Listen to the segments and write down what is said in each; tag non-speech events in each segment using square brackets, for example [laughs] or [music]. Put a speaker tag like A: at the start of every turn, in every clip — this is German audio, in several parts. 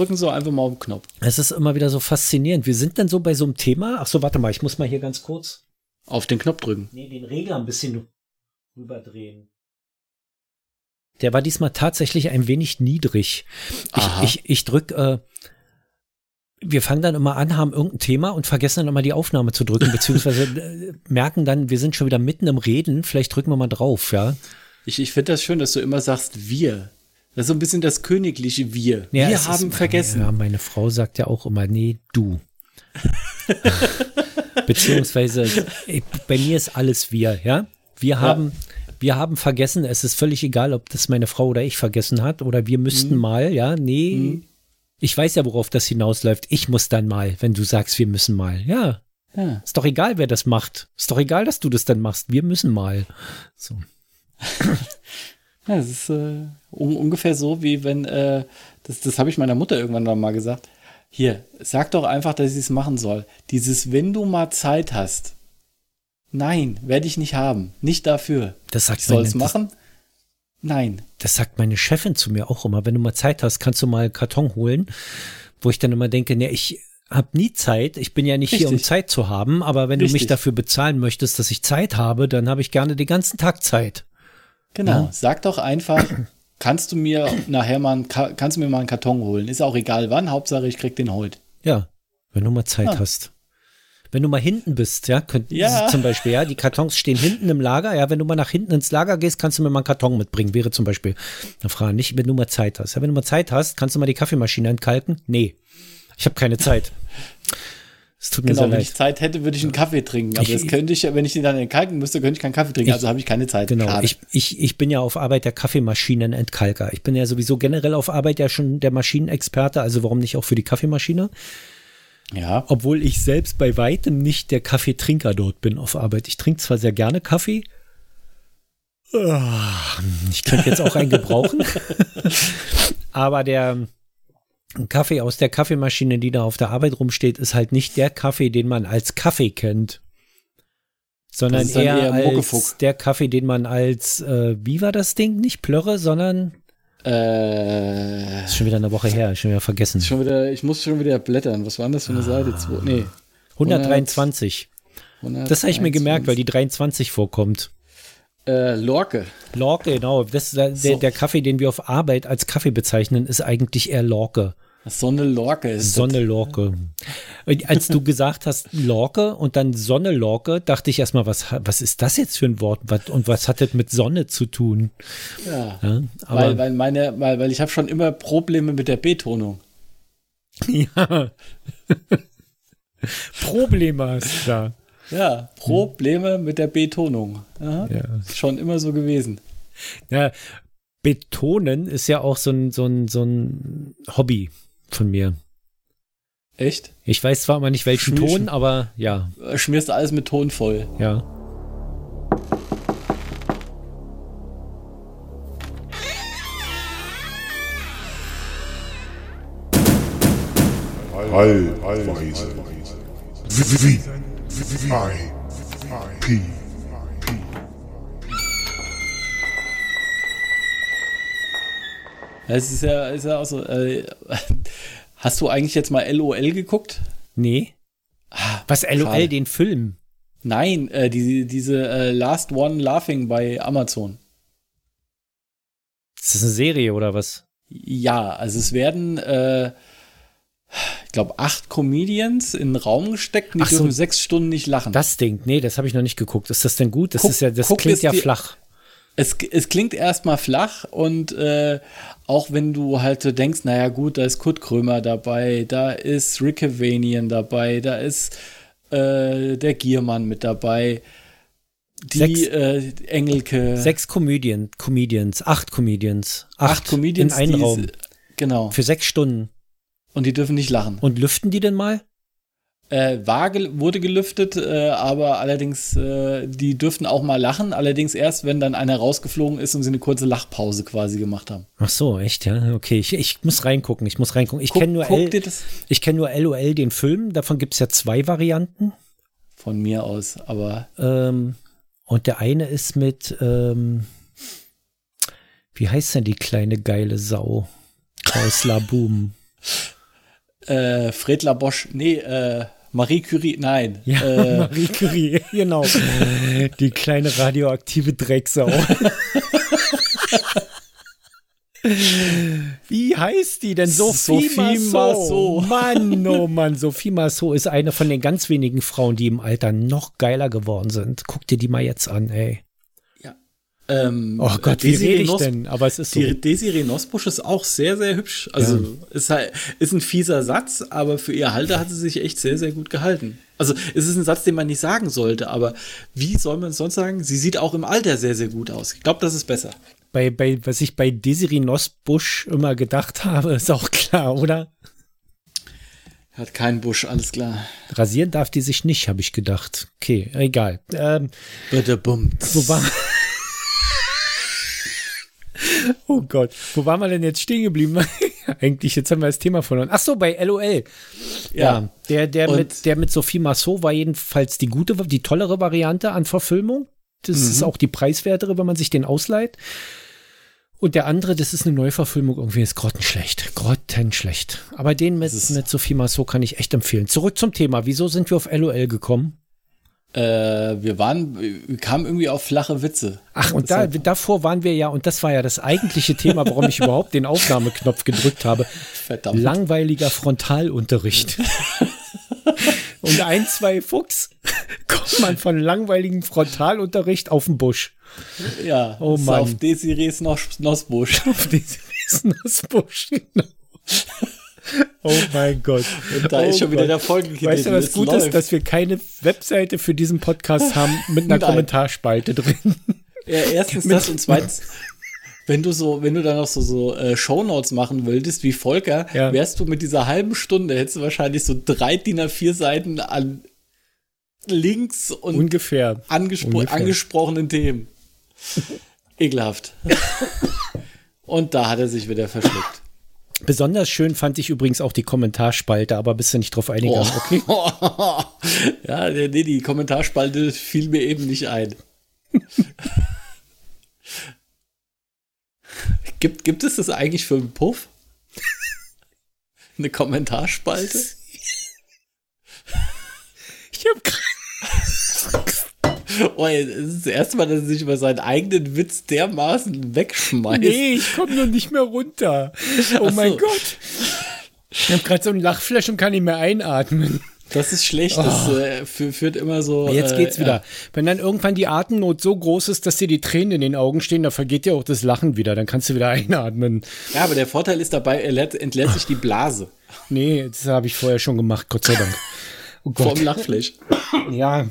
A: drücken so einfach mal auf den Knopf.
B: Es ist immer wieder so faszinierend. Wir sind dann so bei so einem Thema. Ach so, warte mal, ich muss mal hier ganz kurz.
A: Auf den Knopf drücken.
B: Nee, den Regler ein bisschen rüberdrehen. Der war diesmal tatsächlich ein wenig niedrig. Ich, ich, ich drück, äh, wir fangen dann immer an, haben irgendein Thema und vergessen dann immer die Aufnahme zu drücken, [laughs] beziehungsweise äh, merken dann, wir sind schon wieder mitten im Reden, vielleicht drücken wir mal drauf, ja.
A: Ich, ich finde das schön, dass du immer sagst, wir. Das ist so ein bisschen das königliche Wir.
B: Ja,
A: wir haben
B: ist,
A: vergessen.
B: Ja, meine Frau sagt ja auch immer, nee, du. [laughs] Beziehungsweise, ich, bei mir ist alles wir, ja. Wir haben, wir haben vergessen, es ist völlig egal, ob das meine Frau oder ich vergessen hat oder wir müssten
A: Mhm.
B: mal, ja, nee. Ich weiß ja, worauf das hinausläuft. Ich muss dann mal, wenn du sagst, wir müssen mal. Ja,
A: Ja.
B: ist doch egal, wer das macht. Ist doch egal, dass du das dann machst. Wir müssen mal. So. [laughs]
A: Ja, das ist äh, un ungefähr so, wie wenn, äh, das, das habe ich meiner Mutter irgendwann noch mal gesagt. Hier, sag doch einfach, dass sie es machen soll. Dieses, wenn du mal Zeit hast. Nein, werde ich nicht haben. Nicht dafür.
B: Das sagt
A: Ich soll es machen? Nein.
B: Das sagt meine Chefin zu mir auch immer. Wenn du mal Zeit hast, kannst du mal Karton holen. Wo ich dann immer denke, ne, ich habe nie Zeit. Ich bin ja nicht hier, um
A: Richtig.
B: Zeit zu haben. Aber wenn du mich
A: Richtig.
B: dafür bezahlen möchtest, dass ich Zeit habe, dann habe ich gerne den ganzen Tag Zeit.
A: Genau.
B: Ja.
A: Sag doch einfach, [clears throat] kannst du mir nachher mal, einen Ka kannst du mir mal einen Karton holen? Ist auch egal wann, Hauptsache ich krieg den heute.
B: Ja, wenn du mal Zeit
A: Ah.
B: hast. Wenn du mal hinten bist, ja, könnt,
A: Ja.
B: zum Beispiel, ja, die Kartons stehen hinten im Lager, ja, wenn du mal nach hinten ins Lager gehst, kannst du mir mal einen Karton mitbringen, wäre zum Beispiel eine Frage, nicht, wenn du mal Zeit hast. Ja, wenn du mal Zeit hast, kannst du mal die Kaffeemaschine entkalken? Nee, ich habe keine Zeit. [laughs] Es tut mir
A: Genau, wenn ich
B: leid.
A: Zeit hätte, würde ich einen Kaffee trinken. Aber
B: Ich-
A: das könnte ich, ja, wenn ich den dann entkalken müsste, könnte ich keinen Kaffee trinken.
B: Ich-
A: also habe ich keine Zeit.
B: Genau, ich, ich, ich bin ja auf Arbeit der Kaffeemaschinenentkalker. Ich bin ja sowieso generell auf Arbeit ja schon der Maschinenexperte, also warum nicht auch für die Kaffeemaschine?
A: ja.
B: Obwohl ich selbst bei weitem nicht der Kaffeetrinker dort bin auf Arbeit. Ich trinke zwar sehr gerne Kaffee. Ah, Ich könnte jetzt auch einen gebrauchen. [laughs] Aber der Kaffee aus der Kaffeemaschine, die da auf der Arbeit rumsteht, ist halt nicht der Kaffee, den man als Kaffee kennt. Sondern eher,
A: eher
B: als
A: Muckefuck.
B: der Kaffee, den man als, äh, wie war das Ding? Nicht Plörre, sondern,
A: Äh,
B: ist schon wieder eine Woche her, schon wieder vergessen.
A: schon wieder, ich muss schon wieder blättern. Was war denn das für eine Seite? Zwei, nee.
B: 123. Das habe ich mir gemerkt, weil die 23 vorkommt.
A: Äh, Lorke.
B: Lorke, genau. Das der,
A: So.
B: der Kaffee, den wir auf Arbeit als Kaffee bezeichnen, ist eigentlich eher Lorke.
A: Sonne Lorke ist
B: Sonne Lorke. Und Als du gesagt hast Lorke und dann Sonne Lorke, dachte ich erstmal, was, was ist das jetzt für ein Wort? Was, und was hat das mit Sonne zu tun?
A: Ja.
B: Ja,
A: Weil, weil meine, weil, weil ich habe schon immer Probleme mit der Betonung. [laughs]
B: ja. Probleme hast du da.
A: Ja, Probleme mit der Betonung. Aha.
B: Ja.
A: Schon immer so gewesen.
B: ja. Betonen ist ja auch so ein, so ein, so ein Hobby von mir.
A: Echt?
B: Ich weiß zwar immer nicht welchen
A: Schmischen.
B: Ton, aber ja,
A: Äh, Schmierst alles mit Ton voll.
B: ja.
C: Allweise. V I P
A: Es ist ja, ist ja auch so. Äh, hast du eigentlich jetzt mal LOL geguckt?
B: Nee. Was LOL,
A: schade.
B: den Film?
A: Nein, äh, die, diese äh, Last One Laughing bei Amazon.
B: Ist das eine Serie oder was?
A: Ja, also es werden, äh, ich glaube, acht Comedians in den Raum gesteckt und die
B: Ach so.
A: dürfen sechs Stunden nicht lachen.
B: Das Ding, nee, das habe ich noch nicht geguckt. Ist das denn gut? Das
A: Guck-
B: ist ja, das klingt ja
A: dir-
B: flach.
A: Es, es klingt erstmal flach und äh, auch wenn du halt so denkst, naja gut, da ist Kurt Krömer dabei, da ist Rick Cavanian dabei, da ist äh, der Giermann mit dabei, die
B: Sechs-
A: äh, Engelke,
B: Sechs Comedian, Comedians, acht Comedians.
A: acht Comedians,
B: in einem
A: die-
B: Raum.
A: Genau.
B: Für sechs Stunden.
A: Und die dürfen nicht lachen.
B: Und lüften die denn mal?
A: Äh, war gel wurde gelüftet, äh, aber allerdings, äh, die dürften auch mal lachen, allerdings erst, wenn dann einer rausgeflogen ist und sie eine kurze Lachpause quasi gemacht haben.
B: Ach so, echt, ja. Okay, ich, ich muss reingucken. Ich muss reingucken. Ich kenne nur, L- ich kenn nur LOL, den Film. Davon gibt es ja zwei Varianten.
A: von mir aus, aber
B: Ähm, und der eine ist mit, ähm, wie heißt denn die kleine geile Sau aus La Boom? [laughs]
A: Äh, Fred Bosch, nee, äh, Marie Curie, nein.
B: Ja,
A: äh, [laughs]
B: Marie Curie, genau. [laughs] Die kleine radioaktive Drecksau. [laughs] Wie heißt die denn? Sophie,
A: Sophie.
B: Massot. Mann, oh Mann, Sophie Massot ist eine von den ganz wenigen Frauen, die im Alter noch geiler geworden sind. Guck dir die mal jetzt an, ey.
A: Ähm,
B: Oh Gott, wie
A: Desiree
B: rede ich denn? Aber es ist so.
A: Desiree Nosbusch ist auch sehr, sehr hübsch. Also ist, halt, ist ein fieser Satz, aber für ihr Alter hat sie sich echt sehr, sehr gut gehalten. Also es ist ein Satz, den man nicht sagen sollte, aber wie soll man es sonst sagen? Sie sieht auch im Alter sehr, sehr gut aus. Ich glaube, das ist besser.
B: Bei, bei, was ich bei Desiree Nosbusch immer gedacht habe, ist auch klar, oder?
A: Hat keinen Busch, alles klar.
B: Rasieren darf die sich nicht, habe ich gedacht. Okay, egal. Ähm,
A: Bitte bummt.
B: wo war. Oh Gott, wo waren wir denn jetzt stehen geblieben? [laughs] Eigentlich, jetzt haben wir das Thema verloren. Ach so, bei LOL. Ja, der, der,
A: Und-
B: mit, der mit Sophie Massot war jedenfalls die gute, die tollere Variante an Verfilmung. Das ist auch die preiswertere, wenn man sich den ausleiht. Und der andere, das ist eine Neuverfilmung, irgendwie ist grottenschlecht. Grottenschlecht. Aber den mit, mit Sophie Massot kann ich echt empfehlen. Zurück zum Thema. Wieso sind wir auf LOL gekommen?
A: Äh, wir waren, wir kamen irgendwie auf flache Witze.
B: Ach, und da, davor waren wir ja, und das war ja das eigentliche Thema, warum ich überhaupt den Aufnahmeknopf gedrückt habe.
A: Verdammt.
B: Langweiliger Frontalunterricht. [laughs] und ein, zwei Fuchs kommt man von langweiligem Frontalunterricht auf den Busch.
A: Ja,
B: Oh Mann.
A: auf Desirees Nos Nosbusch.
B: Auf diesen Busch. Genau. [laughs] Oh mein Gott.
A: Und da
B: oh
A: ist schon wieder
B: Gott.
A: der Folgentitel.
B: Weißt du, was gut
A: läuft.
B: ist, dass wir keine Webseite für diesen Podcast haben mit einer. [laughs] Kommentarspalte drin.
A: Ja, erstens das und zweitens, wenn du so, wenn du dann noch so, so äh, Shownotes machen würdest, wie Volker,
B: Ja.
A: wärst du mit dieser halben Stunde, hättest du wahrscheinlich so drei DIN A4 Seiten an Links und
B: Ungefähr.
A: angespro
B: ungefähr.
A: angesprochenen Themen. [laughs] Ekelhaft. und da hat er sich wieder verschluckt.
B: Besonders schön fand ich übrigens auch die Kommentarspalte, aber bist du nicht drauf eingegangen, okay? [laughs]
A: ja, nee, die Kommentarspalte fiel mir eben nicht ein. [laughs] gibt, gibt es das eigentlich für einen Puff? [laughs] Eine Kommentarspalte?
B: Ich hab grad-
A: Oh, das ist das erste Mal, dass er sich über seinen eigenen Witz dermaßen wegschmeißt.
B: Nee, ich komme noch nicht mehr runter. Oh
A: Ach
B: mein
A: so.
B: Gott. Ich habe gerade so ein Lachflash und kann nicht mehr einatmen.
A: Das ist schlecht, das äh, fü- führt immer so.
B: Jetzt
A: äh,
B: geht's wieder.
A: Ja.
B: Wenn dann irgendwann die Atemnot so groß ist, dass dir die Tränen in den Augen stehen, da vergeht dir auch das Lachen wieder. Dann kannst du wieder [laughs] einatmen.
A: ja, aber der Vorteil ist dabei, er entleert sich die Blase
B: Nee, das habe ich vorher schon gemacht, Gott sei Dank. Oh Gott.
A: vom Lachfleisch.
B: Ja.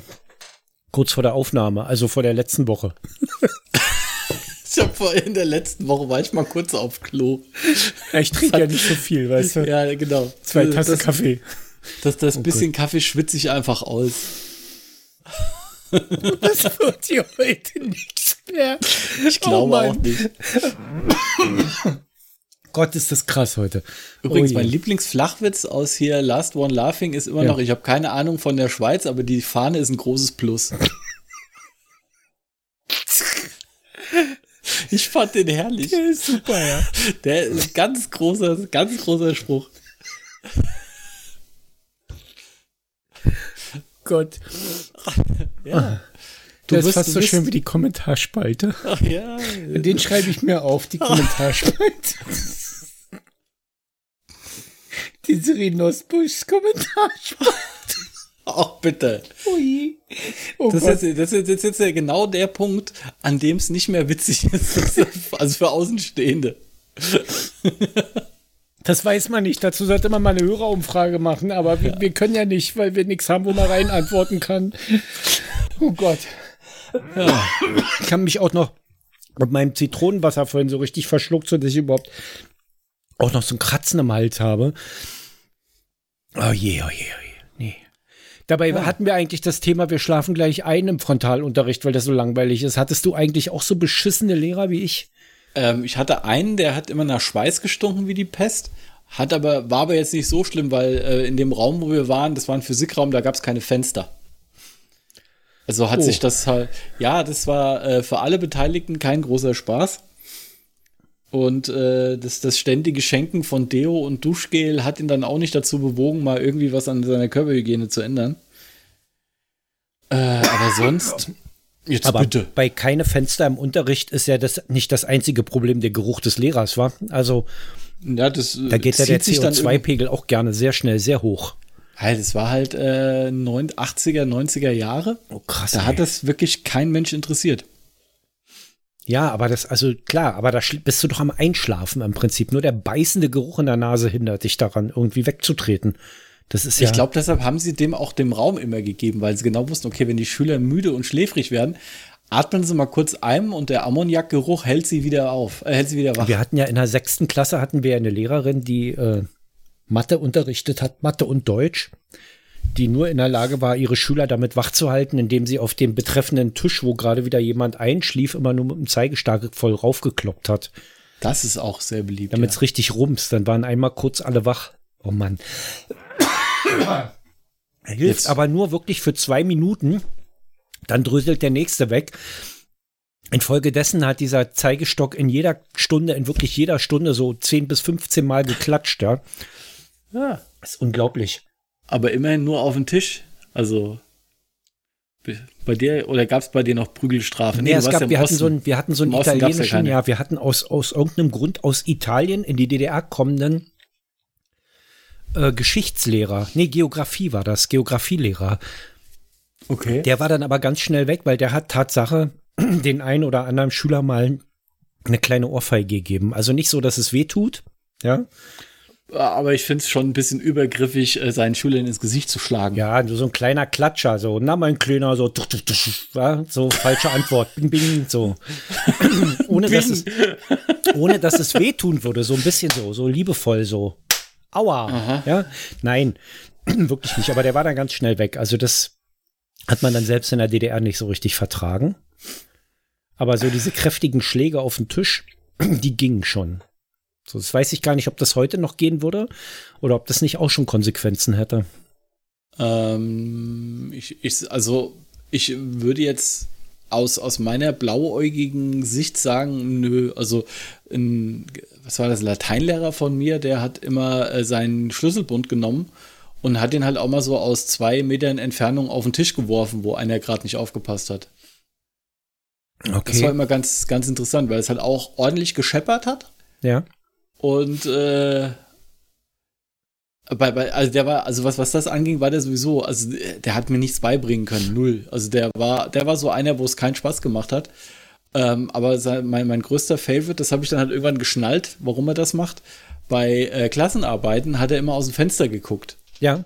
B: Kurz vor der Aufnahme, also vor der letzten Woche.
A: Ich hab vor in der letzten Woche war ich mal kurz auf Klo.
B: Ich trinke ja nicht so viel, weißt du?
A: Ja, genau.
B: Zwei Tassen Kaffee.
A: Das, das bisschen Kaffee schwitze ich einfach aus. [laughs]
B: Das wird hier heute nichts mehr.
A: Ich glaube
B: Mann.
A: auch nicht. [laughs]
B: Gott, ist das krass heute.
A: Übrigens,
B: Oh
A: mein Lieblingsflachwitz aus hier Last One Laughing ist immer
B: Ja.
A: noch, ich habe keine Ahnung von der Schweiz, aber die Fahne ist ein großes Plus. [laughs] Ich fand den herrlich.
B: Der ist super, ja.
A: Der ist ein ganz großer, ganz großer Spruch.
B: Gott.
A: Ja.
B: Du das ist
A: wirst-
B: fast
A: du
B: so schön wie die Kommentarspalte. [laughs]
A: Ach ja.
B: Den schreibe ich mir auf, die [laughs] Kommentarspalte. die Serenosbuschs Kommentarspalte.
A: Auch bitte.
B: Ui. Oh
A: Das ist, jetzt, das ist jetzt, jetzt ja genau der Punkt, an dem es nicht mehr witzig ist. [laughs] Also für Außenstehende.
B: Das weiß man nicht. Dazu sollte man mal eine Hörerumfrage machen, aber wir, wir können ja nicht, weil wir nichts haben, wo man rein antworten kann. Oh Gott. Ich kann mich auch noch mit meinem Zitronenwasser vorhin so richtig verschluckt, sodass ich überhaupt auch noch so ein Kratzen im Hals habe. Oh je, oh je, oh je. Nee. Dabei hatten wir eigentlich das Thema, wir schlafen gleich ein im Frontalunterricht, weil das so langweilig ist. Hattest du eigentlich auch so beschissene Lehrer wie ich?
A: Ähm, ich hatte einen, der hat immer nach Schweiß gestunken wie die Pest. Hat aber, war aber jetzt nicht so schlimm, weil äh, in dem Raum, wo wir waren, das war ein Physikraum, da gab es keine Fenster. Also hat
B: Oh.
A: sich das halt, ja, das war äh, für alle Beteiligten kein großer Spaß. Und äh, das, das ständige Schenken von Deo und Duschgel hat ihn dann auch nicht dazu bewogen, mal irgendwie was an seiner Körperhygiene zu ändern. Äh, aber sonst, [laughs] jetzt
B: Aber
A: bitte.
B: bei keine Fenster im Unterricht ist ja das nicht das einzige Problem der Geruch des Lehrers, war. Also
A: Ja, das,
B: da geht ja der
A: zieht sich dann irgendwie-
B: CO2-Pegel auch gerne sehr schnell sehr hoch.
A: Halt, es war halt äh, 9, 80er, 90er Jahre.
B: Oh krass.
A: Da
B: ey.
A: hat das wirklich kein Mensch interessiert.
B: Ja, aber das, also klar, aber da bist du doch am Einschlafen im Prinzip. Nur der beißende Geruch in der Nase hindert dich daran, irgendwie wegzutreten. Das ist ja.
A: Ich glaube, deshalb haben sie dem auch dem Raum immer gegeben, weil sie genau wussten, okay, wenn die Schüler müde und schläfrig werden, atmen sie mal kurz ein und der Ammoniakgeruch hält sie wieder auf, äh, hält sie wieder wach.
B: wir hatten ja in der sechsten Klasse hatten wir eine Lehrerin, die äh, Mathe unterrichtet hat, Mathe und Deutsch, die nur in der Lage war, ihre Schüler damit wach zu halten, indem sie auf dem betreffenden Tisch, wo gerade wieder jemand einschlief, immer nur mit dem Zeigestab voll raufgekloppt hat,
A: Das ist auch sehr beliebt.
B: damit
A: ja.
B: es richtig rumst. Dann waren einmal kurz alle wach. Oh Mann. Hilft
A: Jetzt-
B: aber nur wirklich für zwei Minuten. Dann dröselt der nächste weg. Infolgedessen hat dieser Zeigestock in jeder Stunde, in wirklich jeder Stunde so 10 bis 15 Mal geklatscht, ja. Ja, ist unglaublich.
A: Aber immerhin nur auf den Tisch. Also bei dir, oder gab es bei dir noch Prügelstrafe?
B: Nee,
A: du
B: es gab,
A: ja
B: wir, hatten so einen, wir hatten so einen
A: ja
B: italienischen,
A: keine.
B: ja, wir hatten aus, aus irgendeinem Grund aus Italien in die DDR kommenden äh, Geschichtslehrer. Nee, Geografie war das, Geografielehrer.
A: Okay.
B: Der war dann aber ganz schnell weg, weil der hat Tatsache [clears throat] den einen oder anderen Schüler mal eine kleine Ohrfeige gegeben. Also nicht so, dass es weh tut, ja.
A: Aber ich finde es schon ein bisschen übergriffig, äh, seinen Schülern ins Gesicht zu schlagen.
B: Ja, nur so ein kleiner Klatscher, so, na mein Kleiner, so, tuch, tuch, tuch, so falsche Antwort, bing, bing, so. [laughs] ohne, dass es, ohne dass es wehtun würde, so ein bisschen so, so liebevoll, so. Aua, ja, nein, [clears throat] wirklich nicht, aber der war dann ganz schnell weg. Also das hat man dann selbst in der DDR nicht so richtig vertragen. Aber so diese kräftigen Schläge auf den Tisch, [clears throat] die gingen schon. So, das weiß ich gar nicht, ob das heute noch gehen würde oder ob das nicht auch schon Konsequenzen hätte.
A: Ähm, ich, ich, also, ich würde jetzt aus, aus meiner blauäugigen Sicht sagen, nö, also, ein, was war das, Lateinlehrer von mir, der hat immer äh, seinen Schlüsselbund genommen und hat den halt auch mal so aus zwei Metern Entfernung auf den Tisch geworfen, wo einer gerade nicht aufgepasst hat.
B: Okay.
A: Das war immer ganz, ganz interessant, weil es halt auch ordentlich gescheppert hat.
B: Ja.
A: Und äh, bei, bei, also der war, also was, was das anging, war der sowieso, also der hat mir nichts beibringen können, null. Also der war, der war so einer, wo es keinen Spaß gemacht hat. Ähm, aber sein, mein, mein größter Favorite, das habe ich dann halt irgendwann geschnallt, warum er das macht. Bei äh, Klassenarbeiten hat er immer aus dem Fenster geguckt.
B: Ja.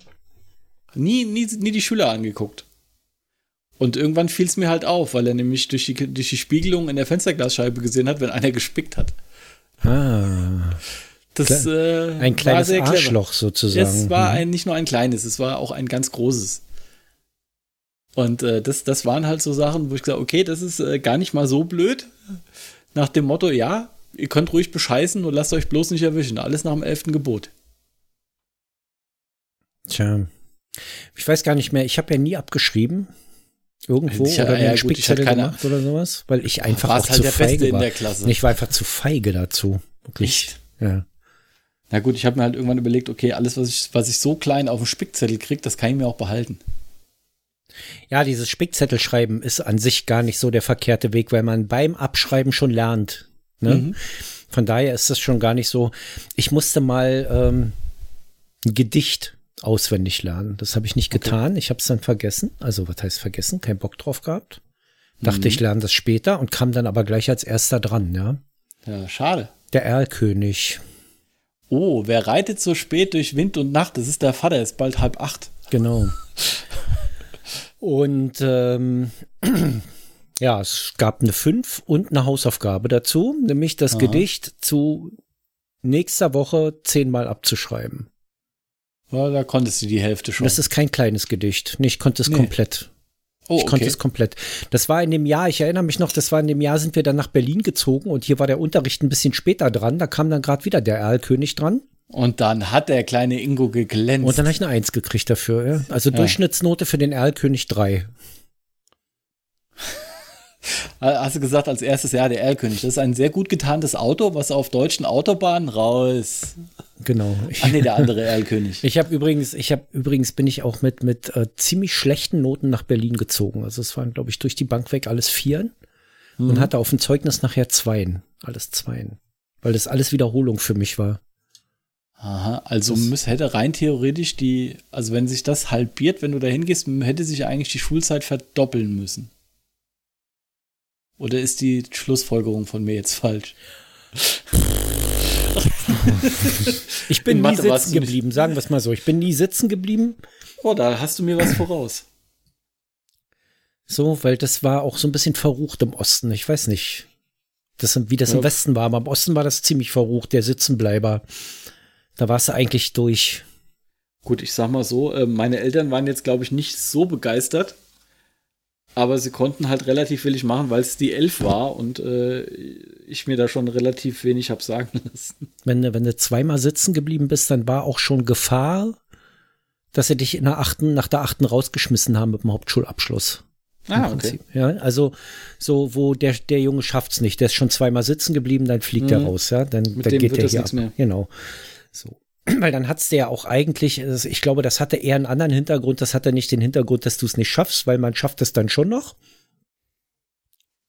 A: Nie, nie, nie die Schüler angeguckt. Und irgendwann fiel es mir halt auf, weil er nämlich durch die, durch die Spiegelung in der Fensterglasscheibe gesehen hat, wenn einer gespickt hat.
B: Ah,
A: Das, äh,
B: ein
A: war
B: kleines
A: clever.
B: Arschloch sozusagen.
A: Es war
B: Mhm.
A: ein, nicht nur ein kleines, es war auch ein ganz großes. Und äh, das, das waren halt so Sachen, wo ich gesagt okay, das ist äh, gar nicht mal so blöd. Nach dem Motto, ja, ihr könnt ruhig bescheißen, nur lasst euch bloß nicht erwischen. Alles nach dem elften Gebot.
B: Tja. Ich weiß gar nicht mehr, ich habe ja nie abgeschrieben. Irgendwo
A: Ich-
B: oder
A: ja,
B: einen
A: gut, ich
B: Spickzettel gemacht oder sowas, weil ich einfach auch
A: halt
B: zu feige war. Ich war einfach zu feige dazu. Wirklich. Ja.
A: Na gut, ich habe mir halt irgendwann überlegt, okay, alles, was ich, was ich so klein auf dem Spickzettel kriege, das kann ich mir auch behalten.
B: Ja, dieses Spickzettelschreiben ist an sich gar nicht so der verkehrte Weg, weil man beim Abschreiben schon lernt. Ne?
A: Mhm.
B: Von daher ist das schon gar nicht so. Ich musste mal ähm, ein Gedicht auswendig lernen. Das habe ich nicht getan. Ich habe es dann vergessen. Also, was heißt vergessen? Kein Bock drauf gehabt. Dachte,
A: Mhm.
B: ich lerne das später und kam dann aber gleich als erster dran, ja.
A: Ja, schade.
B: Der Erlkönig.
A: Oh, wer reitet so spät durch Wind und Nacht? Das ist der Vater, ist bald halb acht.
B: Genau. [laughs] Und ähm, [clears throat] ja, es gab eine 5 und eine Hausaufgabe dazu, nämlich das
A: Aha.
B: Gedicht zu nächster Woche zehnmal abzuschreiben.
A: Ja, da konntest du die Hälfte schon.
B: Das ist kein kleines Gedicht. Nee, ich konnte es
A: Nee.
B: komplett.
A: oh,
B: Ich konnte es komplett. Das war in dem Jahr, ich erinnere mich noch, das war in dem Jahr, sind wir dann nach Berlin gezogen und hier war der Unterricht ein bisschen später dran. Da kam dann gerade wieder der Erlkönig dran.
A: Und dann hat der kleine Ingo geglänzt.
B: Und dann habe ich eine Eins gekriegt dafür. Ja. Also Durchschnittsnote für den Erlkönig 3. [laughs]
A: Hast du gesagt als erstes, ja, der Erlkönig. Das ist ein sehr gut getarntes Auto, was auf deutschen Autobahnen raus.
B: Genau.
A: Ach [laughs] nee, der andere Erlkönig.
B: Ich habe übrigens, ich habe übrigens bin ich auch mit mit äh, ziemlich schlechten Noten nach Berlin gezogen. Also es waren, glaube ich, durch die Bank weg alles Vieren mhm. und hatte auf dem Zeugnis nachher Zweien, alles Zweien, weil das alles Wiederholung für mich war.
A: Aha, also muss, hätte rein theoretisch die, also wenn sich das halbiert, wenn du da hingehst, hätte sich eigentlich die Schulzeit verdoppeln müssen. Oder ist die Schlussfolgerung von mir jetzt falsch? [laughs] [laughs]
B: ich bin nie sitzen geblieben, sagen wir es mal so. Ich bin nie sitzen geblieben.
A: Oh, da hast du mir was voraus.
B: So, weil das war auch so ein bisschen verrucht im Osten. Ich weiß nicht, das, wie das ja. im Westen war, aber im Osten war das ziemlich verrucht, der Sitzenbleiber. Da warst du eigentlich durch.
A: Gut, ich sag mal so, äh, meine Eltern waren jetzt, glaube ich, nicht so begeistert aber sie konnten halt relativ wenig machen, weil es die Elf war und äh, ich mir da schon relativ wenig habe sagen [laughs] lassen.
B: Wenn, wenn du zweimal sitzen geblieben bist, dann war auch schon Gefahr, dass sie dich in der achten, nach der achten rausgeschmissen haben mit dem Hauptschulabschluss.
A: Ah, okay.
B: Ja, also so, wo der, der Junge schafft's nicht, der ist schon zweimal sitzen geblieben, dann fliegt mhm. er raus, ja. Dann,
A: mit
B: dann
A: geht der hier ab. Mehr.
B: Genau. So. [clears throat] Weil dann hat's der ja auch eigentlich, ich glaube, das hatte eher einen anderen Hintergrund. Das hatte nicht den Hintergrund, dass du es nicht schaffst, weil man schafft es dann schon noch.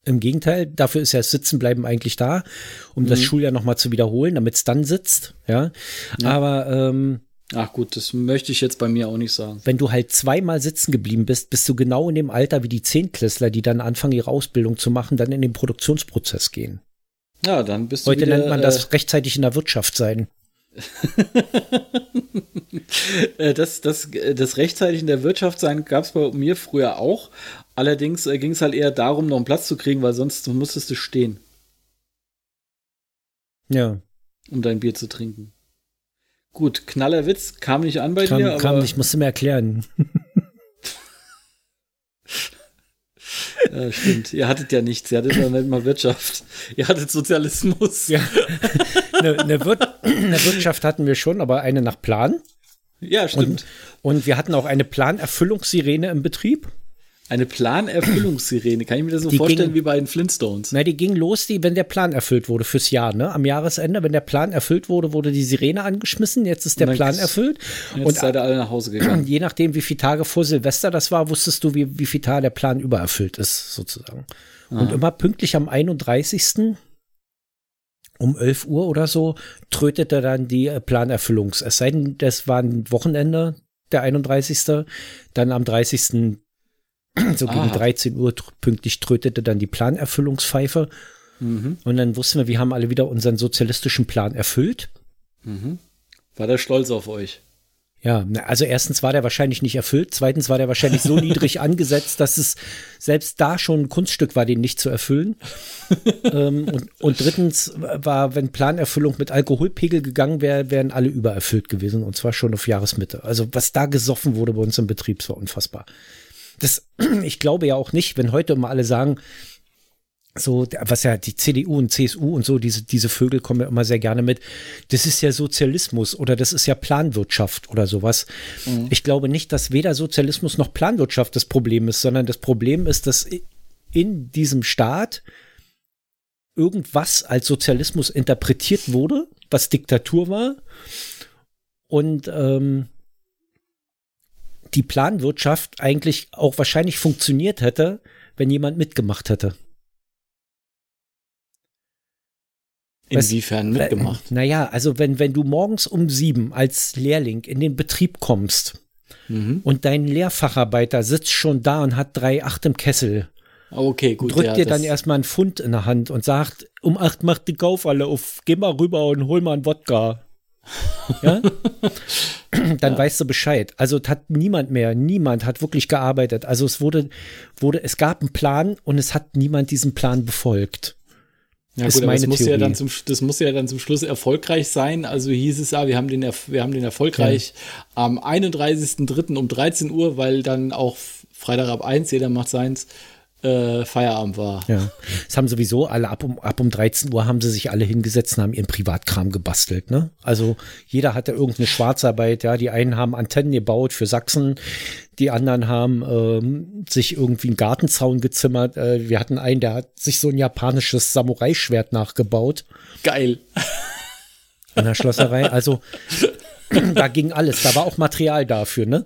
B: Im Gegenteil, dafür ist ja das Sitzenbleiben eigentlich da, um mhm. das Schuljahr nochmal zu wiederholen, damit es dann sitzt. Ja. ja. Aber ähm,
A: Ach gut, das möchte ich jetzt bei mir auch nicht sagen.
B: Wenn du halt zweimal sitzen geblieben bist, bist du genau in dem Alter wie die Zehntklässler, die dann anfangen, ihre Ausbildung zu machen, dann in den Produktionsprozess gehen.
A: Ja, dann bist du.
B: Heute wieder, nennt man das äh, rechtzeitig in der Wirtschaft sein. [laughs]
A: Äh, das, das, das rechtzeitig in der Wirtschaft sein gab es bei mir früher auch. Allerdings äh, ging es halt eher darum, noch einen Platz zu kriegen, weil sonst musstest du stehen.
B: Ja.
A: Um dein Bier zu trinken. Gut, Knallerwitz kam nicht an bei
B: kam,
A: dir.
B: Kam nicht, musste mir erklären. [laughs]
A: Ja, stimmt. Ihr hattet ja nichts. Ihr hattet ja nicht mal Wirtschaft. Ihr hattet Sozialismus. Ja.
B: Eine, eine, Wir eine Wirtschaft hatten wir schon, aber eine nach Plan.
A: Ja, stimmt.
B: Und, und wir hatten auch eine Planerfüllungssirene im Betrieb.
A: Eine Planerfüllungssirene, kann ich mir das so die vorstellen ging, wie bei den Flintstones?
B: Nein, die ging los, die, wenn der Plan erfüllt wurde fürs Jahr, ne? Am Jahresende, wenn der Plan erfüllt wurde, wurde die Sirene angeschmissen, jetzt ist der Plan erfüllt.
A: Jetzt und seid ihr alle nach Hause gegangen. [clears throat]
B: Je nachdem, wie viele Tage vor Silvester das war, wusstest du, wie, wie viele Tage der Plan übererfüllt ist, sozusagen. Aha. Und immer pünktlich am 31 um 11 Uhr oder so trötete dann die äh, Planerfüllungs. Es sei denn, das war ein Wochenende, der 31. Dann am 30. So gegen ah. 13 Uhr pünktlich trötete dann die Planerfüllungspfeife. Mhm. Und dann wussten wir, wir haben alle wieder unseren sozialistischen Plan erfüllt.
A: Mhm. War der stolz auf euch?
B: Ja, also erstens war der wahrscheinlich nicht erfüllt, zweitens war der wahrscheinlich so [laughs] niedrig angesetzt, dass es selbst da schon ein Kunststück war, den nicht zu erfüllen. [laughs] ähm, und, und, drittens war, wenn Planerfüllung mit Alkoholpegel gegangen wäre, wären alle übererfüllt gewesen und zwar schon auf Jahresmitte. Also was da gesoffen wurde bei uns im Betrieb, war unfassbar das, [clears throat] ich glaube ja auch nicht, wenn heute immer alle sagen, so, was ja die CDU und CSU und so, diese, diese Vögel kommen ja immer sehr gerne mit. Das ist ja Sozialismus oder das ist ja Planwirtschaft oder sowas. Mhm. Ich glaube nicht, dass weder Sozialismus noch Planwirtschaft das Problem ist, sondern das Problem ist, dass in diesem Staat irgendwas als Sozialismus interpretiert wurde, was Diktatur war. Und ähm, die Planwirtschaft eigentlich auch wahrscheinlich funktioniert hätte, wenn jemand mitgemacht hätte.
A: Inwiefern mitgemacht?
B: Naja, also wenn, wenn du morgens um sieben als Lehrling in den Betrieb kommst mhm. und dein Lehrfacharbeiter sitzt schon da und hat drei Acht im Kessel.
A: Okay, gut.
B: Drückt ja, dir dann erstmal einen Pfund in der Hand und sagt, um acht macht die Kaufhalle auf, geh mal rüber und hol mal einen Wodka. Ja? [laughs] dann ja. weißt du Bescheid. Also hat niemand mehr, niemand hat wirklich gearbeitet. Also es wurde, wurde, es gab einen Plan und es hat niemand diesen Plan befolgt.
A: Ja, gut, das muss, ja dann zum, das muss ja dann zum Schluss erfolgreich sein. Also hieß es ja, wir haben den, wir haben den erfolgreich ja. am 31.03. um 13 Uhr, weil dann auch Freitag ab 1, jeder macht seins, äh, Feierabend war.
B: Ja. Es haben sowieso alle ab um, ab um 13 Uhr haben sie sich alle hingesetzt und haben ihren Privatkram gebastelt, ne? Also jeder hatte irgendeine Schwarzarbeit, ja. Die einen haben Antennen gebaut für Sachsen, die anderen haben ähm, sich irgendwie einen Gartenzaun gezimmert. Äh, wir hatten einen, der hat sich so ein japanisches Samurai-Schwert nachgebaut
A: Geil.
B: in der Schlosserei. Also [clears throat] da ging alles. Da war auch Material dafür, ne?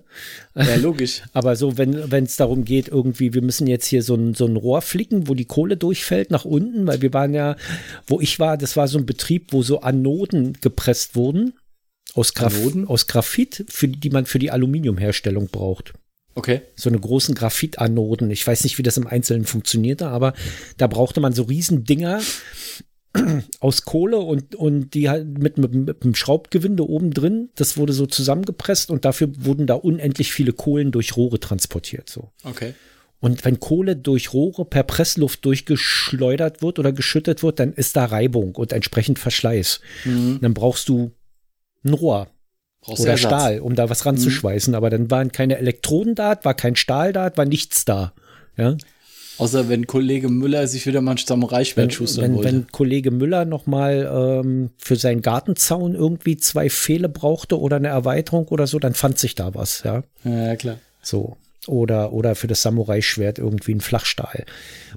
A: Ja, logisch. [laughs]
B: Aber so, wenn wenn es darum geht, irgendwie, wir müssen jetzt hier so ein, so ein Rohr flicken, wo die Kohle durchfällt nach unten, weil wir waren ja, wo ich war, das war so ein Betrieb, wo so Anoden gepresst wurden. Aus, Graf
A: Anoden?
B: aus Graphit, für die die man für die Aluminiumherstellung braucht.
A: Okay.
B: So eine großen Graphitanoden. Ich weiß nicht, wie das im Einzelnen funktionierte, aber da brauchte man so riesen Dinger [clears throat] aus Kohle und, und die halt mit, mit, mit einem Schraubgewinde oben drin. Das wurde so zusammengepresst und dafür wurden da unendlich viele Kohlen durch Rohre transportiert. So.
A: Okay.
B: Und wenn Kohle durch Rohre per Pressluft durchgeschleudert wird oder geschüttet wird, dann ist da Reibung und entsprechend Verschleiß. Dann brauchst du ein Rohr
A: Brauchst
B: oder. Stahl, um da was ranzuschweißen. Aber dann waren keine Elektroden da, war kein Stahl da, war nichts da. Ja?
A: Außer wenn Kollege Müller sich wieder mal ein Samurai-Schwert schustern
B: wenn,
A: wollte.
B: wenn Kollege Müller noch mal ähm, für seinen Gartenzaun irgendwie zwei Pfähle brauchte oder eine Erweiterung oder so, dann fand sich da was, ja.
A: ja, klar.
B: So. Oder, oder für das Samurai-Schwert irgendwie ein Flachstahl.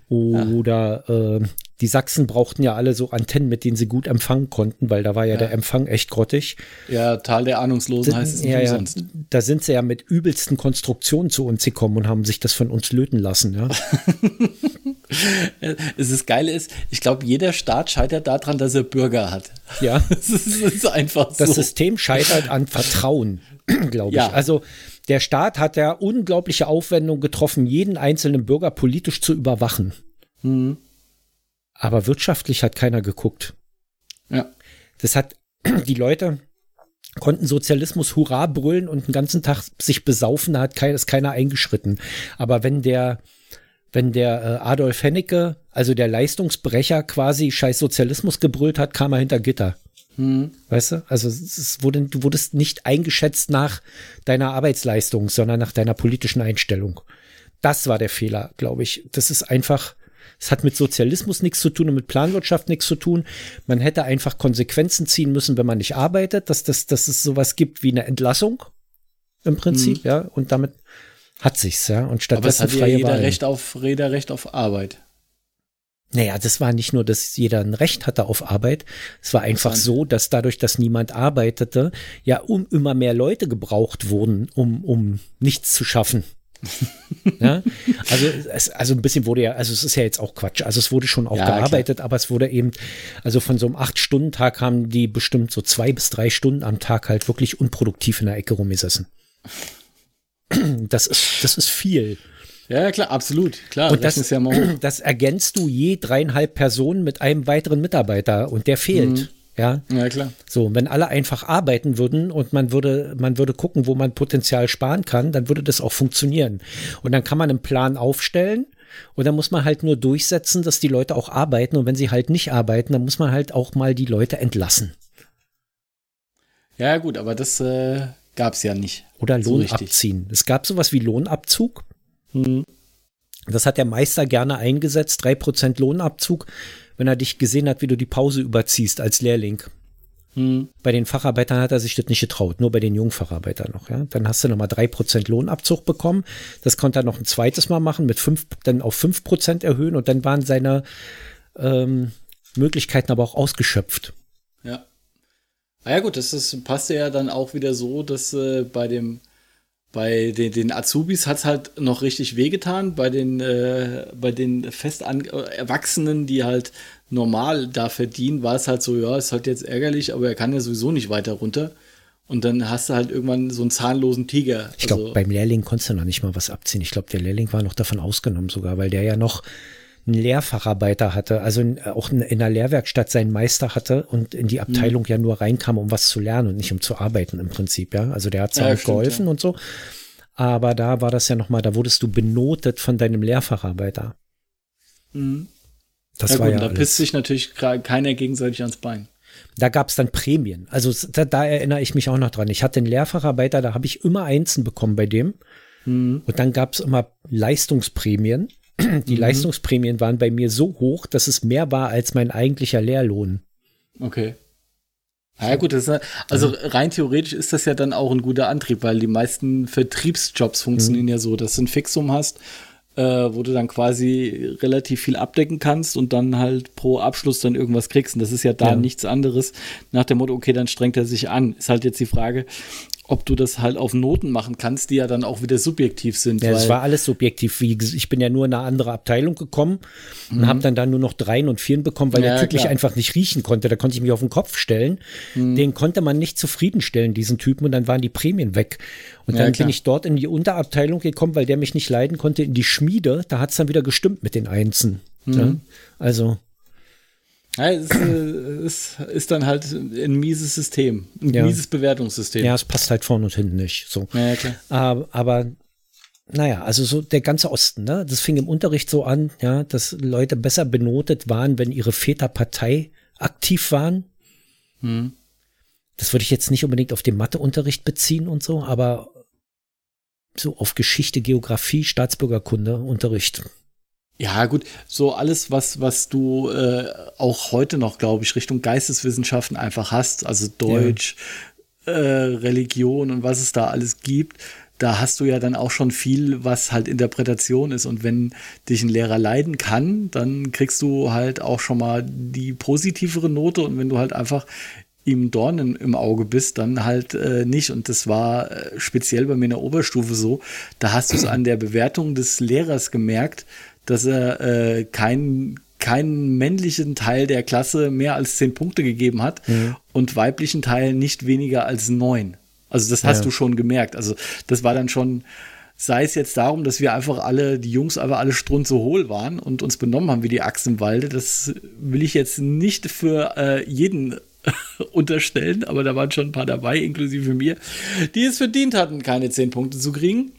B: Oder äh, die Sachsen brauchten ja alle so Antennen, mit denen sie gut empfangen konnten, weil da war ja, der Empfang echt grottig.
A: Ja, Tal der Ahnungslosen heißt es nicht
B: ja, ja,
A: umsonst.
B: da sind sie ja mit übelsten Konstruktionen zu uns gekommen und haben sich das von uns löten lassen, ja. [laughs]
A: Es ist geil ist, ich glaube, jeder Staat scheitert daran, dass er Bürger hat.
B: ja. [laughs]
A: Es ist, ist einfach
B: Das
A: so.
B: System scheitert an Vertrauen, [clears throat] glaube ich.
A: Ja.
B: Also der Staat hat ja unglaubliche Aufwendungen getroffen, jeden einzelnen Bürger politisch zu überwachen.
A: Mhm.
B: Aber wirtschaftlich hat keiner geguckt.
A: ja.
B: Das hat [clears throat] die Leute konnten Sozialismus Hurra brüllen und den ganzen Tag sich besaufen, da hat kein, ist keiner eingeschritten. Aber wenn der, wenn der äh, Adolf Hennecke, also der Leistungsbrecher quasi scheiß Sozialismus gebrüllt hat, kam er hinter Gitter. Weißt du? Also wurde, du wurdest nicht eingeschätzt nach deiner Arbeitsleistung, sondern nach deiner politischen Einstellung. Das war der Fehler, glaube ich. Das ist einfach, es hat mit Sozialismus nichts zu tun und mit Planwirtschaft nichts zu tun. Man hätte einfach Konsequenzen ziehen müssen, wenn man nicht arbeitet, dass, das, dass es sowas gibt wie eine Entlassung im Prinzip, ja. Und damit hat sich's, ja. Und
A: Aber es
B: stattdessen
A: hat ja
B: freie
A: jeder
B: Wahlen.
A: Recht auf, jeder Recht auf Arbeit.
B: Naja, das war nicht nur, dass jeder ein Recht hatte auf Arbeit. Es war einfach so, dass dadurch, dass niemand arbeitete, ja um immer mehr Leute gebraucht wurden, um, um nichts zu schaffen. [laughs] ja, also, es, also ein bisschen wurde ja, also es ist ja jetzt auch Quatsch. Also es wurde schon auch
A: Ja, klar.
B: gearbeitet, aber es wurde eben, also von so einem Acht-Stunden-Tag haben die bestimmt so zwei bis drei Stunden am Tag halt wirklich unproduktiv in der Ecke rumgesessen. [laughs] Das ist, das ist viel.
A: Ja, klar, absolut. Klar,
B: Und das,
A: ja mal [clears throat]
B: das ergänzt du je dreieinhalb Personen mit einem weiteren Mitarbeiter und der fehlt. Ja,
A: Ja, klar.
B: so, wenn alle einfach arbeiten würden und man würde, man würde gucken, wo man Potenzial sparen kann, dann würde das auch funktionieren. Und dann kann man einen Plan aufstellen und dann muss man halt nur durchsetzen, dass die Leute auch arbeiten und wenn sie halt nicht arbeiten, dann muss man halt auch mal die Leute entlassen.
A: Ja, gut, aber das äh, gab es ja nicht.
B: Oder
A: So
B: Lohn
A: richtig.
B: abziehen. Es gab sowas wie Lohnabzug.
A: Mhm.
B: Das hat der Meister gerne eingesetzt, 3% Lohnabzug, wenn er dich gesehen hat, wie du die Pause überziehst als Lehrling.
A: Mhm.
B: Bei den Facharbeitern hat er sich das nicht getraut, nur bei den jungen Facharbeitern noch. Ja? Dann hast du nochmal 3% Lohnabzug bekommen. Das konnte er noch ein zweites Mal machen, mit 5, dann auf 5% erhöhen und dann waren seine ähm, Möglichkeiten aber auch ausgeschöpft.
A: Ja. Ah ja gut, das ist, passte ja dann auch wieder so, dass äh, bei dem bei den, den Azubis hat es halt noch richtig wehgetan, bei den äh, bei den fest äh, Erwachsenen, die halt normal da verdienen, war es halt so, ja, ist halt jetzt ärgerlich, aber er kann ja sowieso nicht weiter runter. Und dann hast du halt irgendwann so einen zahnlosen Tiger.
B: Ich glaube,
A: Also-
B: beim Lehrling konntest du noch nicht mal was abziehen. Ich glaube, der Lehrling war noch davon ausgenommen sogar, weil der ja noch einen Lehrfacharbeiter hatte, also in, auch in, in der Lehrwerkstatt seinen Meister hatte und in die
A: Mhm.
B: Abteilung ja nur reinkam, um was zu lernen und nicht um zu arbeiten im Prinzip, ja. Also der hat zwar
A: Ja,
B: auch
A: stimmt,
B: geholfen und so, aber da war das ja nochmal, da wurdest du benotet von deinem Lehrfacharbeiter.
A: Mhm.
B: Das
A: ja
B: war
A: gut,
B: ja
A: da
B: alles.
A: pisst sich natürlich keiner gegenseitig ans Bein.
B: Da gab es dann Prämien. Also da, da erinnere ich mich auch noch dran. Ich hatte einen Lehrfacharbeiter, da habe ich immer Einsen bekommen bei dem.
A: Mhm.
B: Und dann gab es immer Leistungsprämien. [clears throat] Die Leistungsprämien waren bei mir so hoch, dass es mehr war als mein eigentlicher Lehrlohn.
A: Okay. Ja, gut, das ist, also rein theoretisch ist das ja dann auch ein guter Antrieb, weil die meisten Vertriebsjobs funktionieren ja so, dass du ein Fixum hast, äh, wo du dann quasi relativ viel abdecken kannst und dann halt pro Abschluss dann irgendwas kriegst. Und das ist ja da
B: Ja.
A: nichts anderes nach dem Motto, okay, dann strengt er sich an. Ist halt jetzt die Frage, ob du das halt auf Noten machen kannst, die ja dann auch wieder subjektiv sind.
B: Ja, es war alles subjektiv. Ich bin ja nur in eine andere Abteilung gekommen und habe dann da nur noch Dreien und Vieren bekommen, weil
A: Mhm. Ja,
B: der Typ.
A: Mhm.
B: einfach nicht riechen konnte. Da konnte ich mich auf den Kopf stellen. Den konnte man nicht zufriedenstellen, diesen Typen, und dann waren die Prämien weg. Und
A: Ja,
B: dann
A: klar.
B: bin ich dort in die Unterabteilung gekommen, weil der mich nicht leiden konnte, in die Schmiede. Da hat es dann wieder gestimmt mit den Einsen.
A: Mhm.
B: Ja? Also,
A: Ja, es ist, äh, es ist dann halt ein mieses System, ein
B: Ja.
A: mieses Bewertungssystem.
B: ja, es passt halt vorne und hinten nicht. So.
A: Ja, klar.
B: Aber, aber naja, also so der ganze Osten, ne? Das fing im Unterricht so an, ja, dass Leute besser benotet waren, wenn ihre Väterpartei aktiv waren.
A: Hm.
B: Das würde ich jetzt nicht unbedingt auf den Matheunterricht beziehen und so, aber so auf Geschichte, Geografie, Staatsbürgerkunde, Unterricht.
A: Ja, gut, so alles, was, was du äh, auch heute noch, glaube ich, Richtung Geisteswissenschaften einfach hast, also Deutsch, äh, Religion und was es da alles gibt, da hast du ja dann auch schon viel, was halt Interpretation ist. Und wenn dich ein Lehrer leiden kann, dann kriegst du halt auch schon mal die positivere Note. Und wenn du halt einfach ihm Dornen im Auge bist, dann halt äh, nicht. Und das war äh, speziell bei mir in der Oberstufe so. Da hast du es an der Bewertung des Lehrers gemerkt, dass er äh, keinen keinen männlichen Teil der Klasse mehr als zehn Punkte gegeben hat und weiblichen Teil nicht weniger als neun. Also das hast
B: Ja.
A: du schon gemerkt. Also das war dann schon, sei es jetzt darum, dass wir einfach alle, die Jungs einfach alle strunze hohl waren und uns benommen haben wie die Axt im Walde. Das will ich jetzt nicht für äh, jeden [laughs] unterstellen, aber da waren schon ein paar dabei, inklusive mir, die es verdient hatten, keine zehn Punkte zu kriegen.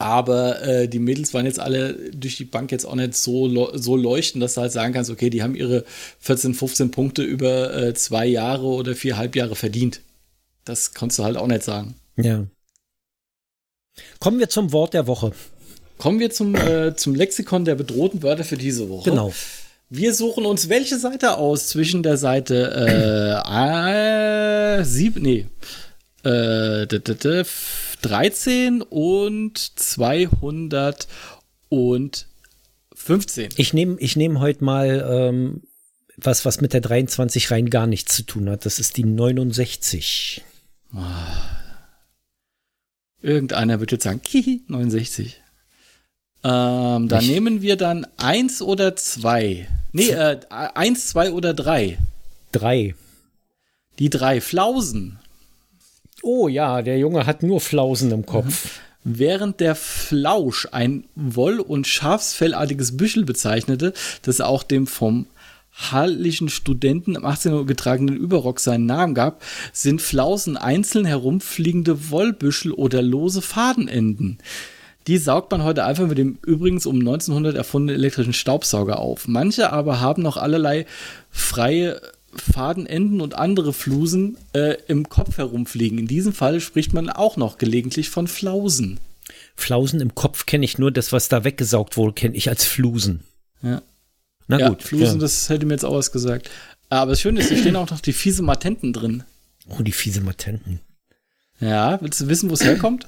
A: Aber äh, die Mädels waren jetzt alle durch die Bank jetzt auch nicht so, so leuchten, dass du halt sagen kannst, okay, die haben ihre 14, 15 Punkte über äh, zwei Jahre oder vier Halbjahre verdient. Das kannst du halt auch nicht sagen.
B: Ja. Kommen wir zum Wort der Woche.
A: Kommen wir zum, äh, zum Lexikon der bedrohten Wörter für diese Woche.
B: Genau.
A: Wir suchen uns welche Seite aus zwischen der Seite äh, äh, sieb, nee, äh, d- d- d- 13 und 215.
B: Ich nehme ich nehm heute mal ähm, was, was mit der 23 rein gar nichts zu tun hat. Das ist die 69.
A: Irgendeiner wird jetzt sagen, hihi, 69. Ähm, da nehmen wir dann eins oder zwei. Nee, äh, eins, zwei oder drei.
B: Drei.
A: Die drei Flausen.
B: Oh ja, der Junge hat nur Flausen im Kopf.
A: Während der Flausch ein woll- und schafsfellartiges Büschel bezeichnete, das auch dem vom hallischen Studenten im 18. Jahrhundert getragenen Überrock seinen Namen gab, sind Flausen einzeln herumfliegende Wollbüschel oder lose Fadenenden. Die saugt man heute einfach mit dem übrigens um 1900 erfundenen elektrischen Staubsauger auf. Manche aber haben noch allerlei freie Fadenenden und andere Flusen äh, im Kopf herumfliegen. In diesem Fall spricht man auch noch gelegentlich von Flausen.
B: Flausen im Kopf kenne ich nur, das, was da weggesaugt wurde, kenne ich als Flusen.
A: Ja.
B: Na
A: ja,
B: gut.
A: Flusen,
B: ja.
A: das hätte mir jetzt auch was gesagt. Aber das Schöne ist, da stehen auch noch die fiese Matenten drin.
B: Oh, die fiese Matenten.
A: Ja, willst du wissen, wo es herkommt?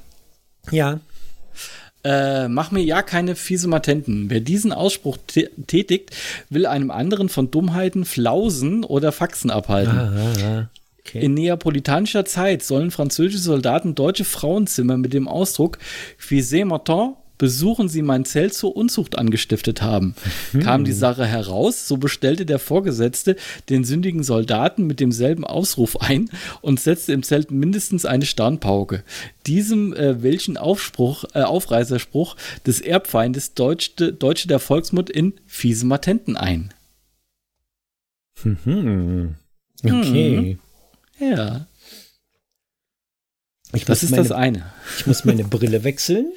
B: Ja.
A: Äh, mach mir ja keine fiese Matenten. Wer diesen Ausspruch tä- tätigt, will einem anderen von Dummheiten Flausen oder Faxen abhalten.
B: Ah, ah, ah. Okay.
A: In neapolitanischer Zeit sollen französische Soldaten deutsche Frauenzimmer mit dem Ausdruck Visez matin, besuchen Sie mein Zelt zur Unzucht angestiftet haben. Kam die Sache heraus, so bestellte der Vorgesetzte den sündigen Soldaten mit demselben Ausruf ein und setzte im Zelt mindestens eine Starnpauke. Diesem äh, welchen Aufspruch, äh, Aufreißerspruch des Erbfeindes deutschte, deutsche der Volksmund in fiese Matenten ein.
B: Mhm. Okay.
A: Ja,
B: Ich,
A: das ist
B: meine,
A: das eine.
B: ich muss meine Brille wechseln. [laughs]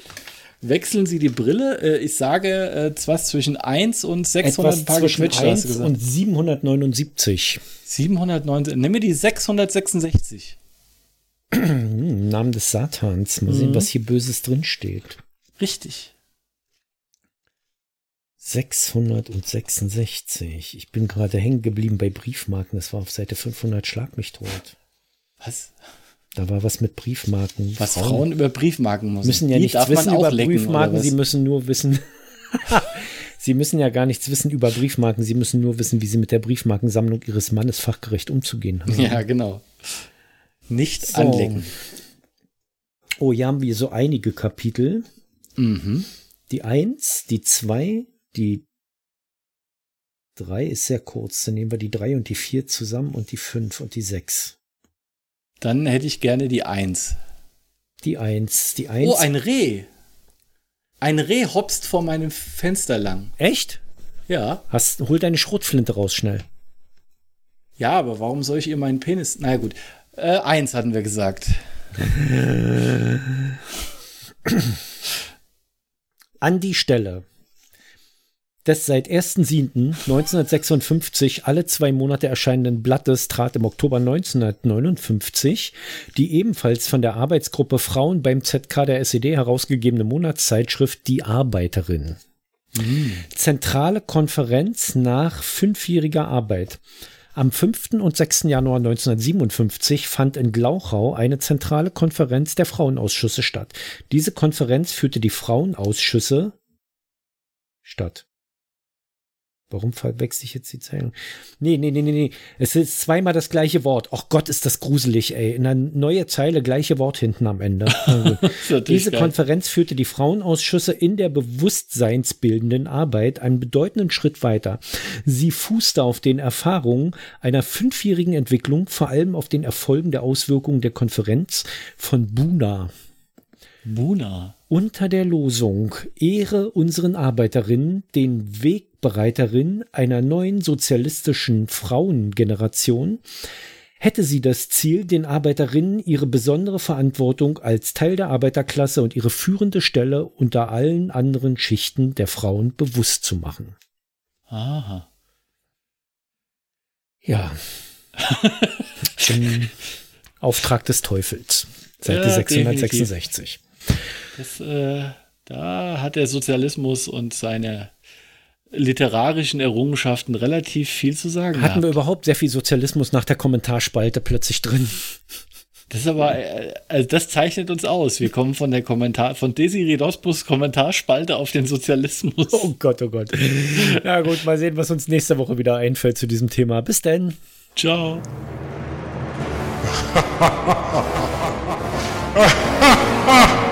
A: Wechseln Sie die Brille. Äh, Ich sage äh, was zwischen 1 und 600
B: Etwas
A: paar
B: zwischen
A: gequetscht, hast du
B: 1
A: gesagt.
B: und 779.
A: 790. Nimm mir die 666.
B: Hm, Im Namen des Satans. Mal
A: Mhm.
B: sehen, was hier Böses drinsteht.
A: Richtig.
B: 666. Ich bin gerade hängen geblieben bei Briefmarken. Das war auf Seite 500. Schlag mich tot.
A: Was?
B: Da war was mit Briefmarken.
A: Was Frauen, über Briefmarken müssen.
B: müssen ja
A: Die
B: nichts wissen über
A: lecken,
B: Briefmarken. Sie müssen nur wissen. [laughs] sie müssen ja gar nichts wissen über Briefmarken. Sie müssen nur wissen, wie sie mit der Briefmarkensammlung ihres Mannes fachgerecht umzugehen haben.
A: Ja, genau. Nicht
B: So.
A: anlecken.
B: Oh, hier haben wir so einige Kapitel.
A: Mhm.
B: Die eins, die zwei, die drei ist sehr kurz. Dann nehmen wir die drei und die vier zusammen und die fünf und die sechs.
A: Dann hätte ich gerne die Eins.
B: Die eins, die eins.
A: Oh, ein Reh. Ein Reh hopst vor meinem Fenster lang.
B: Echt?
A: Ja.
B: Hast, hol deine Schrotflinte raus schnell.
A: Ja, aber warum soll ich ihr meinen Penis? Na ja, gut. Äh, eins hatten wir gesagt.
B: An die Stelle des seit 1.7.1956 alle zwei Monate erscheinenden Blattes trat im Oktober 1959 die ebenfalls von der Arbeitsgruppe Frauen beim ZK der SED herausgegebene Monatszeitschrift Die Arbeiterin. Zentrale Konferenz nach fünfjähriger Arbeit. Am 5. und 6. Januar 1957 fand in Glauchau eine zentrale Konferenz der Frauenausschüsse statt. Diese Konferenz führte die Frauenausschüsse statt. Warum verwechsel ich jetzt die Zeilen? Nee, nee, nee, nee, nee. Es ist zweimal das gleiche Wort. Ach Gott, ist das gruselig, ey. In einer neue Zeile, gleiche Wort hinten am Ende. [laughs] Also, diese
A: geil.
B: Konferenz führte die Frauenausschüsse in der bewusstseinsbildenden Arbeit einen bedeutenden Schritt weiter. Sie fußte auf den Erfahrungen einer fünfjährigen Entwicklung, vor allem auf den Erfolgen der Auswirkungen der Konferenz von Buna.
A: Buna.
B: Unter der Losung Ehre unseren Arbeiterinnen, den Wegbereiterinnen einer neuen sozialistischen Frauengeneration, hätte sie das Ziel, den Arbeiterinnen ihre besondere Verantwortung als Teil der Arbeiterklasse und ihre führende Stelle unter allen anderen Schichten der Frauen bewusst zu machen.
A: Aha.
B: Ja. [laughs] Im Auftrag des Teufels. Seite
A: Ja,
B: 666.
A: Das, äh, da hat der Sozialismus und seine literarischen Errungenschaften relativ viel zu sagen.
B: Hatten wir
A: gehabt.
B: überhaupt sehr viel Sozialismus nach der Kommentarspalte plötzlich drin?
A: Das ist aber, äh, also das zeichnet uns aus. Wir kommen von der Kommentar, von Desiree Dospus Kommentarspalte auf den Sozialismus.
B: Oh Gott, oh Gott. Na gut, mal sehen, was uns nächste Woche wieder einfällt zu diesem Thema. Bis denn.
A: Ciao.
C: ha [laughs]